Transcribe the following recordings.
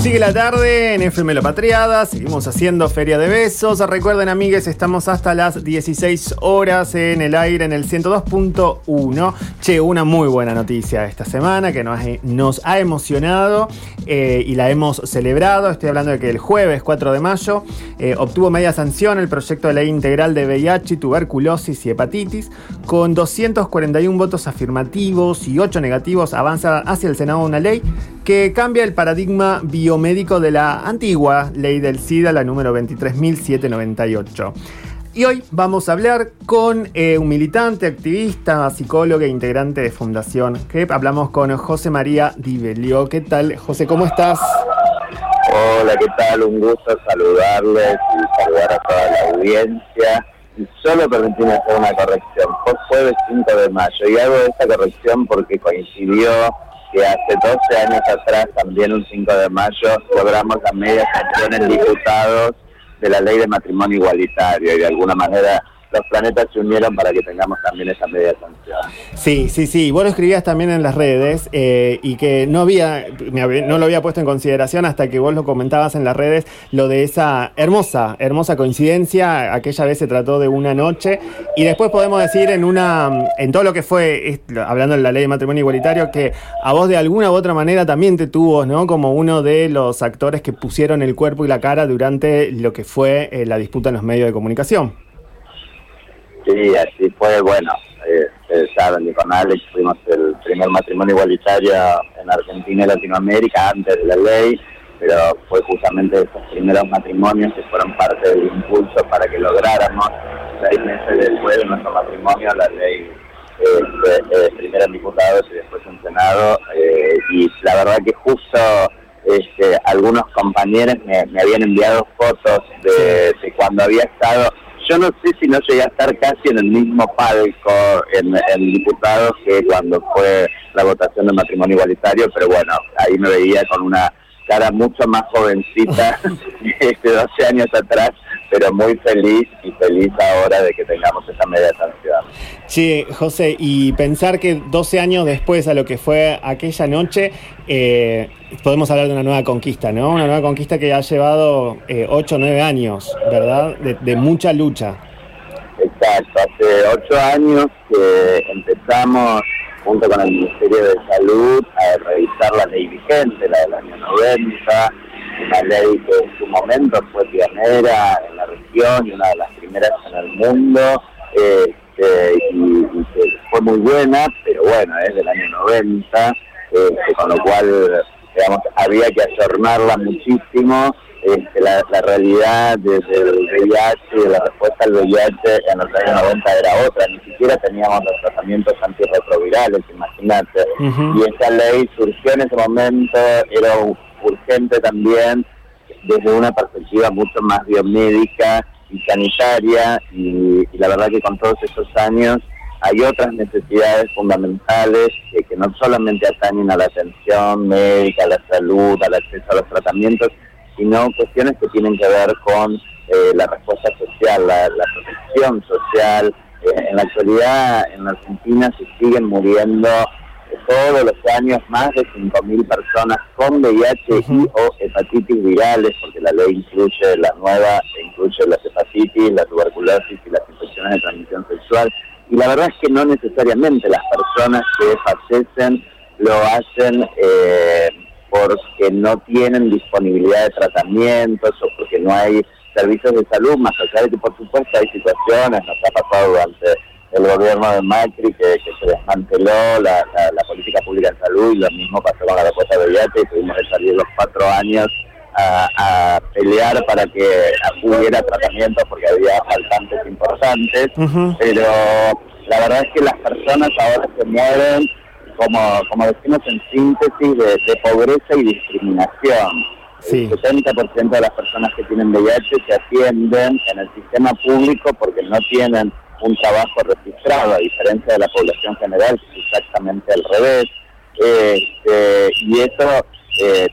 Sigue la tarde en FM La Patriada, seguimos haciendo Feria de Besos. Recuerden, amigues, estamos hasta las 16 horas en el aire en el 102.1. Che, una muy buena noticia esta semana que nos, ha emocionado eh, y la hemos celebrado. Estoy hablando de que el jueves 4 de mayo eh, obtuvo media sanción el proyecto de ley integral de VIH, tuberculosis y hepatitis. Con 241 votos afirmativos y 8 negativos, avanza hacia el Senado una ley que cambia el paradigma biomédico de la antigua ley del SIDA, la número 23.798. Y hoy vamos a hablar con eh, un militante, activista, psicólogo e integrante de Fundación GEP. Hablamos con José María Di ¿Qué tal, José? ¿Cómo estás? Hola, ¿qué tal? Un gusto saludarles y saludar a toda la audiencia. Y solo permitirme hacer una corrección. Fue jueves 5 de mayo y hago esta corrección porque coincidió que hace 12 años atrás, también un 5 de mayo, logramos la media sanción en diputados de la ley de matrimonio igualitario y de alguna manera los planetas se unieron para que tengamos también esa media sanción. Sí, sí, sí. Vos lo escribías también en las redes eh, y que no había, no lo había puesto en consideración hasta que vos lo comentabas en las redes, lo de esa hermosa, hermosa coincidencia. Aquella vez se trató de una noche y después podemos decir en una, en todo lo que fue, hablando de la ley de matrimonio igualitario, que a vos de alguna u otra manera también te tuvo, ¿no? Como uno de los actores que pusieron el cuerpo y la cara durante lo que fue eh, la disputa en los medios de comunicación. Sí, así fue, bueno, eh, ustedes saben que con Alex fuimos el primer matrimonio igualitario en Argentina y Latinoamérica antes de la ley, pero fue justamente esos primeros matrimonios que fueron parte del impulso para que lográramos, seis meses después de nuestro matrimonio, la ley eh, eh, primero en diputados y después en Senado, eh, y la verdad que justo este, algunos compañeros me, habían enviado fotos de cuando había estado yo no sé si no llegué a estar casi en el mismo palco en, en diputados que cuando fue la votación del matrimonio igualitario, pero bueno, ahí me veía con una cara mucho más jovencita de 12 años atrás, pero muy feliz y feliz ahora de que tengamos esa media sanción. Sí, José, y pensar que 12 años después a lo que fue aquella noche, eh, podemos hablar de una nueva conquista, ¿no? Una nueva conquista que ha llevado eh, 8 o 9 años, ¿verdad? De, mucha lucha. Exacto, hace 8 años que empezamos junto con el Ministerio de Salud a revisar la ley vigente, la del año 90, una ley que en su momento fue pionera en la región y una de las primeras en el mundo, este, y, que fue muy buena, pero bueno, es del año 90, este, con lo cual digamos, había que ayornarla muchísimo. Este, la, realidad desde el VIH, la respuesta al VIH en los años 90 era otra, ni siquiera teníamos los tratamientos antirretrovirales, imagínate. Y esa ley surgió en ese momento, era urgente también desde una perspectiva mucho más biomédica y sanitaria, y, y la verdad que con todos esos años hay otras necesidades fundamentales que no solamente atañen a la atención médica, a la salud, al acceso a los tratamientos, sino cuestiones que tienen que ver con eh, la respuesta social, la, protección social. Eh, en la actualidad en la Argentina se siguen muriendo todos los años más de 5.000 personas con VIH y o hepatitis virales, porque la ley incluye la nueva, incluye las hepatitis, la tuberculosis y las infecciones de transmisión sexual y la verdad es que no necesariamente las personas que fallecen lo hacen eh, porque no tienen disponibilidad de tratamientos o porque no hay servicios de salud, más allá de que por supuesto hay situaciones, nos ha pasado durante el gobierno de Macri que, se desmanteló la, política pública de salud y lo mismo pasó con la respuesta de VIH y tuvimos que salir los cuatro años a, pelear para que hubiera tratamiento porque había faltantes importantes, pero la verdad es que las personas ahora se mueren, como, como decimos en síntesis, de, pobreza y discriminación. El 70% de las personas que tienen VIH se atienden en el sistema público porque no tienen un trabajo registrado, a diferencia de la población general, que es exactamente al revés. Este, y eso eh,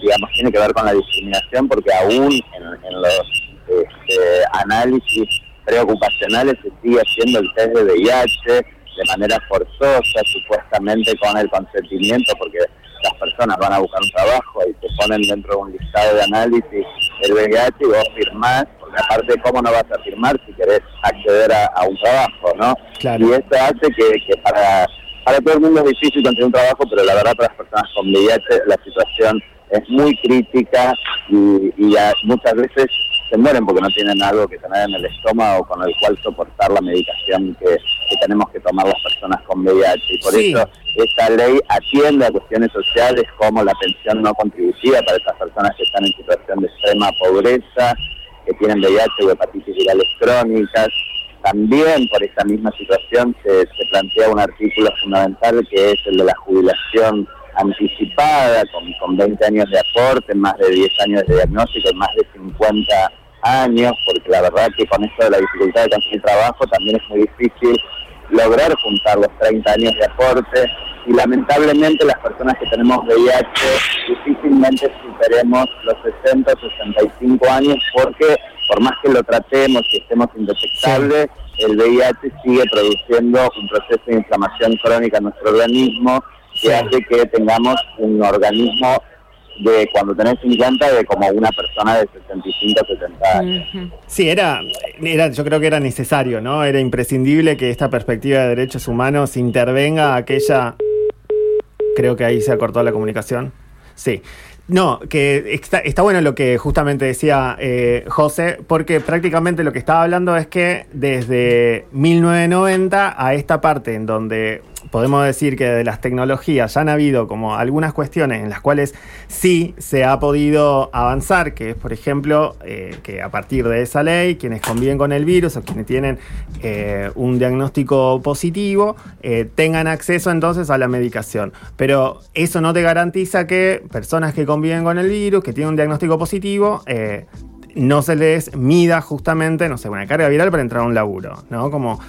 digamos, tiene que ver con la discriminación, porque aún en, los este, análisis preocupacionales se sigue haciendo el test de VIH de manera forzosa, supuestamente con el consentimiento, porque las personas van a buscar un trabajo y te ponen dentro de un listado de análisis el VIH y vos firmás, porque aparte, ¿cómo no vas a firmar si querés acceder a, un trabajo, no? Y eso hace que, para, para todo el mundo es difícil conseguir un trabajo, pero la verdad para las personas con VIH la situación es muy crítica y, y muchas veces se mueren porque no tienen algo que tener en el estómago con el cual soportar la medicación que, tenemos que tomar las personas con VIH. Y por eso esta ley atiende a cuestiones sociales como la pensión no contributiva para esas personas que están en situación de extrema pobreza, que tienen VIH o hepatitis virales crónicas. También por esta misma situación se, se plantea un artículo fundamental que es el de la jubilación anticipada, con, con 20 años de aporte, más de 10 años de diagnóstico y más de 50 años, porque la verdad que con esto de la dificultad de conseguir trabajo también es muy difícil lograr juntar los 30 años de aporte. Y lamentablemente las personas que tenemos VIH difícilmente superemos los 60 o 65 años porque por más que lo tratemos y estemos indetectables, el VIH sigue produciendo un proceso de inflamación crónica en nuestro organismo que hace que tengamos un organismo de cuando tenés 50 de como una persona de 65 70 años. Sí, era, era, yo creo que era necesario, ¿no? Era imprescindible que esta perspectiva de derechos humanos intervenga aquella... Creo que ahí se ha cortado la comunicación. Sí. No, que está, está, bueno lo que justamente decía eh, José, porque prácticamente lo que estaba hablando es que desde 1990 a esta parte en donde podemos decir que de las tecnologías ya han habido como algunas cuestiones en las cuales sí se ha podido avanzar, que es por ejemplo eh, que a partir de esa ley quienes conviven con el virus o quienes tienen eh, un diagnóstico positivo eh, tengan acceso entonces a la medicación. Pero eso no te garantiza que personas que conviven con el virus, que tienen un diagnóstico positivo, no se les mida justamente, no sé, una carga viral para entrar a un laburo, ¿no? Como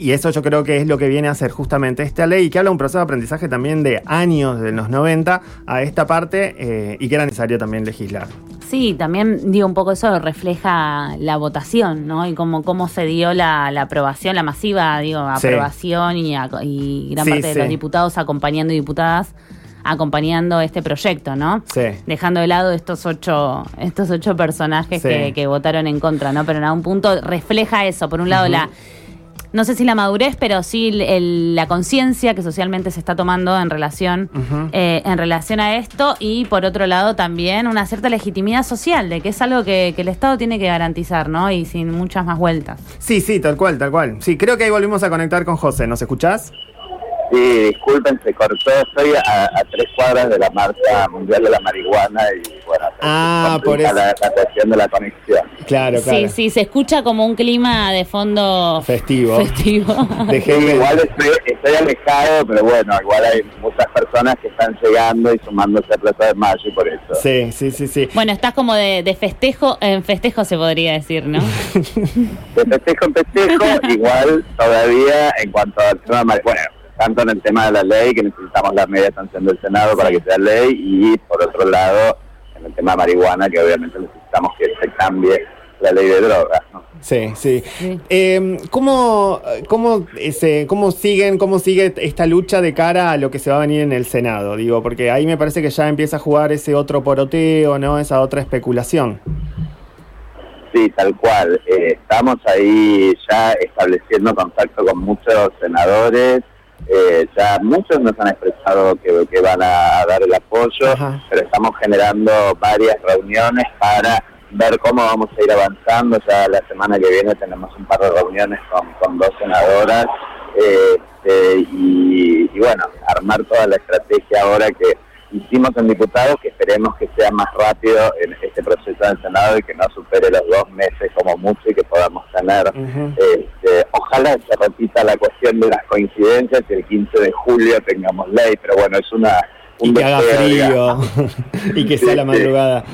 y eso yo creo que es lo que viene a hacer justamente esta ley, que habla de un proceso de aprendizaje también de años, de los 90 a esta parte, eh, y que era necesario también legislar. Sí, también digo un poco eso refleja la votación, ¿no? Y cómo, cómo se dio la, aprobación, la masiva, digo, aprobación y, gran parte de los diputados acompañando y diputadas acompañando este proyecto, ¿no? Sí. Dejando de lado estos ocho, estos ocho personajes que, votaron en contra, ¿no? Pero en algún punto refleja eso. Por un lado, la no sé si la madurez, pero sí la conciencia que socialmente se está tomando en relación, eh, en relación a esto y por otro lado también una cierta legitimidad social de que es algo que, que, el Estado tiene que garantizar, ¿no? Y sin muchas más vueltas. Sí, sí, tal cual, tal cual. Sí, creo que ahí volvimos a conectar con José. ¿Nos escuchás? Sí, disculpen, se cortó. Estoy a, tres cuadras de la marcha mundial de la marihuana y bueno, ah, por eso. La, cuestión de la conexión. Claro, claro. Sí, sí, se escucha como un clima de fondo festivo. Festivo. igual estoy, alejado, pero bueno, igual hay muchas personas que están llegando y sumándose a Plaza de Mayo y por eso. Sí, sí, sí, sí. Bueno, estás como de, festejo, en festejo se podría decir, ¿no? de festejo en festejo, igual todavía en cuanto al tema, bueno tanto en el tema de la ley, que necesitamos la media sanción del Senado para que sea ley, y por otro lado, en el tema de marihuana, que obviamente necesitamos que se cambie la ley de drogas. Sí, sí. Em, ¿cómo, cómo, ¿Cómo siguen, cómo sigue esta lucha de cara a lo que se va a venir en el Senado? Digo, porque ahí me parece que ya empieza a jugar ese otro poroteo, ¿no? Esa otra especulación. Sí, tal cual. Eh, estamos ahí ya estableciendo contacto con muchos senadores eh, ya muchos nos han expresado que, que van a dar el apoyo, pero estamos generando varias reuniones para ver cómo vamos a ir avanzando. Ya la semana que viene tenemos un par de reuniones con, dos senadoras este, y, y bueno, armar toda la estrategia ahora que hicimos en diputados que esperemos que sea más rápido en este proceso del Senado y que no supere los dos meses como mucho y que podamos este, ojalá se repita la cuestión de las coincidencias y el 15 de julio tengamos ley, pero bueno, es una... Un y que haga frío y que sea la madrugada.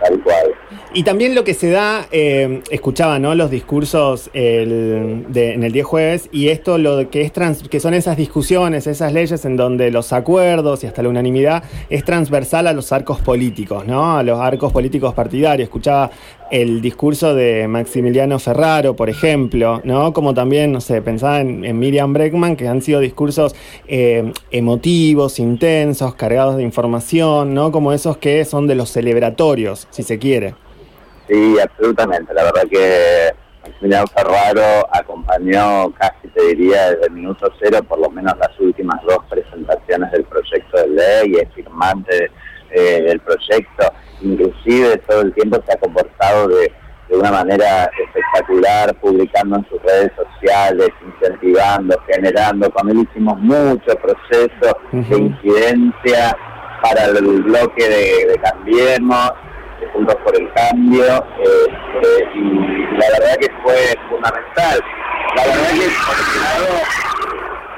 Tal cual. Y también lo que se da, eh, escuchaba ¿no? los discursos en el 10 jueves, y esto lo que es trans, que son esas discusiones, esas leyes en donde los acuerdos y hasta la unanimidad es transversal a los arcos políticos, ¿no? A los arcos políticos partidarios. Escuchaba el discurso de Maximiliano Ferraro, por ejemplo, ¿no? Como también, no sé, pensaba en, Miriam Breckman, que han sido discursos eh, emotivos, intensos, cargados de información, ¿no? Como esos que son de los celebratorios, si se quiere. Sí, absolutamente. La verdad que Maximiliano Ferraro acompañó casi, te diría, desde el minuto cero, por lo menos las últimas dos presentaciones del proyecto de ley, es firmante eh, del proyecto, inclusive todo el tiempo se ha comportado de, de una manera espectacular, publicando en sus redes sociales, incentivando, generando. Con él hicimos mucho proceso de incidencia para el bloque de, de Cambiemos Juntos por el Cambio, eh, y la verdad que fue fundamental. La verdad que, por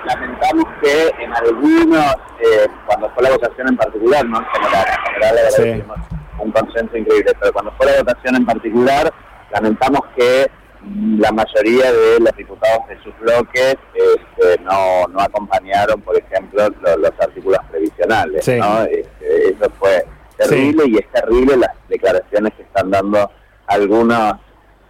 lamentamos que en algunos, eh, cuando fue la votación en particular, no en general, en general la verdad un consenso increíble, pero cuando fue la votación en particular, lamentamos que la mayoría de los diputados de sus bloques este, no, no acompañaron, por ejemplo, los, artículos previsionales. ¿no? Este, eso fue terrible y es terrible las declaraciones que están dando algunos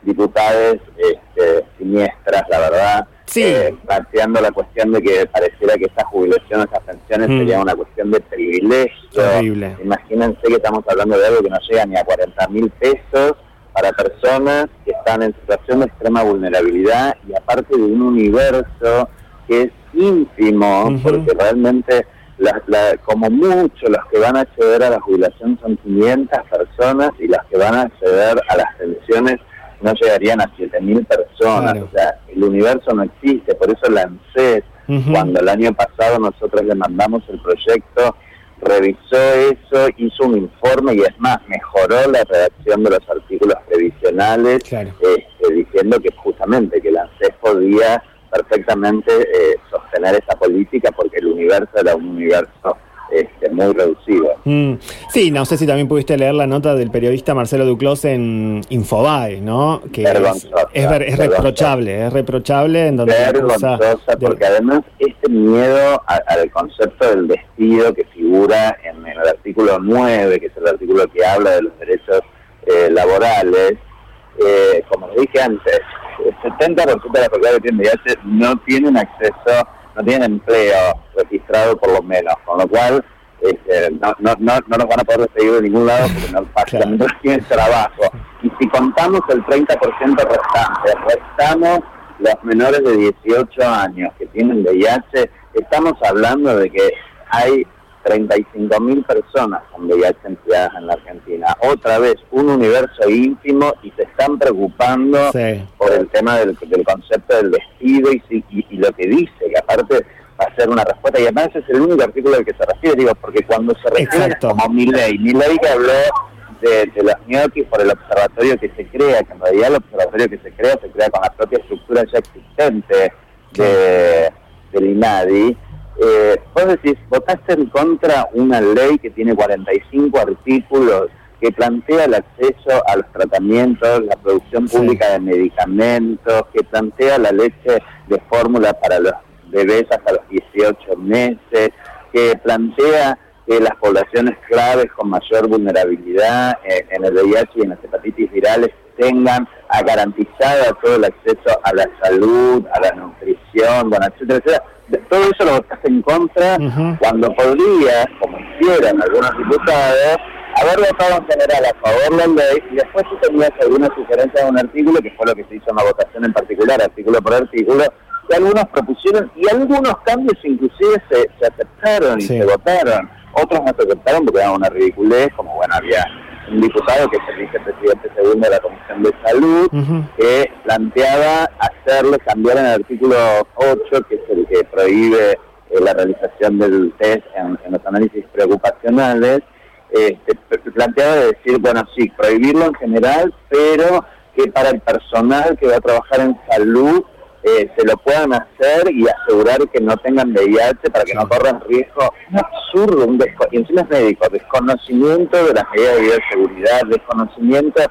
diputados este, siniestras, la verdad, sí. eh, planteando la cuestión de que pareciera que esta jubilación, esas pensiones mm. sería una cuestión de privilegio. Imagínense que estamos hablando de algo que no llega ni a 40 mil pesos para personas que están en situación de extrema vulnerabilidad y aparte de un universo que es ínfimo, porque realmente como mucho los que van a acceder a la jubilación son 500 personas y las que van a acceder a las pensiones no llegarían a 7.000 personas. O sea, el universo no existe, por eso la ANSES, cuando el año pasado nosotros le mandamos el proyecto, revisó eso, hizo un informe y es más, mejoró la redacción de los artículos previsionales, este, diciendo que justamente que la ANSES podía perfectamente eh, sostener esa política porque el universo era un universo este, muy reducido. Mm. Sí, no sé si también pudiste leer la nota del periodista Marcelo Duclos en Infobae, ¿no? Que es, es, reprochable, es reprochable en donde... porque además este miedo al concepto del despido que figura en, el artículo 9, que es el artículo que habla de los derechos eh, laborales, eh, como dije antes, el 70% de las personas que tienen VIH no tienen acceso, no tienen empleo registrado por lo menos, con lo cual este, no, no, no, no, nos van a poder despedir de ningún lado porque no, básicamente no tienen trabajo. Y si contamos el 30% restante, restamos los menores de 18 años que tienen VIH, estamos hablando de que hay 35 mil personas con VIH empleadas en la Argentina. Otra vez, un universo íntimo y se están preocupando por el tema del, concepto del vestido y, y, lo que dice, que aparte ser una respuesta. Y además es el único artículo al que se refiere, digo, porque cuando se refiere como mi ley, mi ley que habló de, los ñoquis por el observatorio que se crea, que en realidad el observatorio que se crea se crea con la propia estructura ya existente de, del INADI. Eh, vos decís, votaste en contra una ley que tiene 45 artículos que plantea el acceso a los tratamientos, la producción pública de medicamentos, que plantea la leche de fórmula para los bebés hasta los 18 meses, que plantea que las poblaciones claves con mayor vulnerabilidad eh, en el VIH y en las hepatitis virales tengan garantizada todo el acceso a la salud, a la nutrición, bueno, etcétera, etcétera. Todo eso lo votaste en contra cuando podría, como hicieron algunos diputados, haber votado en general a favor de la ley y después tú tenías alguna sugerencia de un artículo, que fue lo que se hizo en la votación en particular, artículo por artículo, que algunos propusieron y algunos cambios inclusive se, se aceptaron y se votaron. Otros no se aceptaron porque era una ridiculez, como bueno, había un diputado que es el vicepresidente segundo de la Comisión de Salud, que planteaba hacerle cambiar en el artículo 8, que es el que prohíbe eh, la realización del test en, los análisis preocupacionales, este, planteaba decir, bueno, sí, prohibirlo en general, pero que para el personal que va a trabajar en salud eh, se lo puedan hacer y asegurar que no tengan VIH para que no corran riesgo. Absurdo, un y encima es médico, desconocimiento de las medidas de bioseguridad, desconocimiento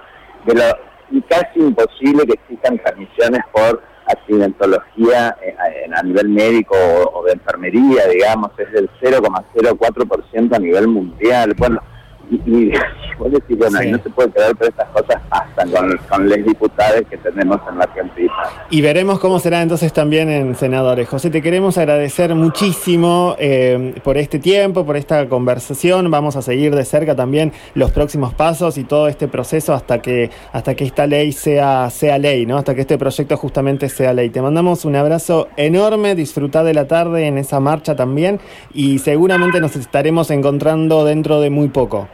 de lo y casi imposible que existan transmisiones por accidentología eh, a nivel médico o, de enfermería, digamos, es del 0,04% a nivel mundial. Bueno, y, y vos decís, bueno, no se puede creer, pero estas cosas pasan con, con los diputados que tenemos en la Argentina. Y veremos cómo será entonces también en senadores. José, te queremos agradecer muchísimo eh, por este tiempo, por esta conversación. Vamos a seguir de cerca también los próximos pasos y todo este proceso hasta que, hasta que esta ley sea, sea ley, ¿no? Hasta que este proyecto justamente sea ley. Te mandamos un abrazo enorme, disfrutar de la tarde en esa marcha también y seguramente nos estaremos encontrando dentro de muy poco.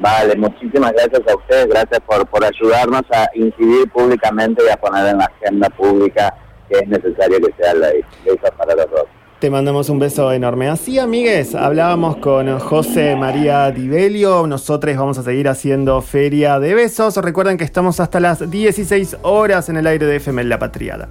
Vale, muchísimas gracias a ustedes, gracias por, por ayudarnos a incidir públicamente y a poner en la agenda pública que es necesario que sea ley. Besos para los dos. Te mandamos un beso enorme. Así, amigues, hablábamos con José María Dibelio. Nosotros vamos a seguir haciendo Feria de Besos. Recuerden que estamos hasta las 16 horas en el aire de FM La Patriada.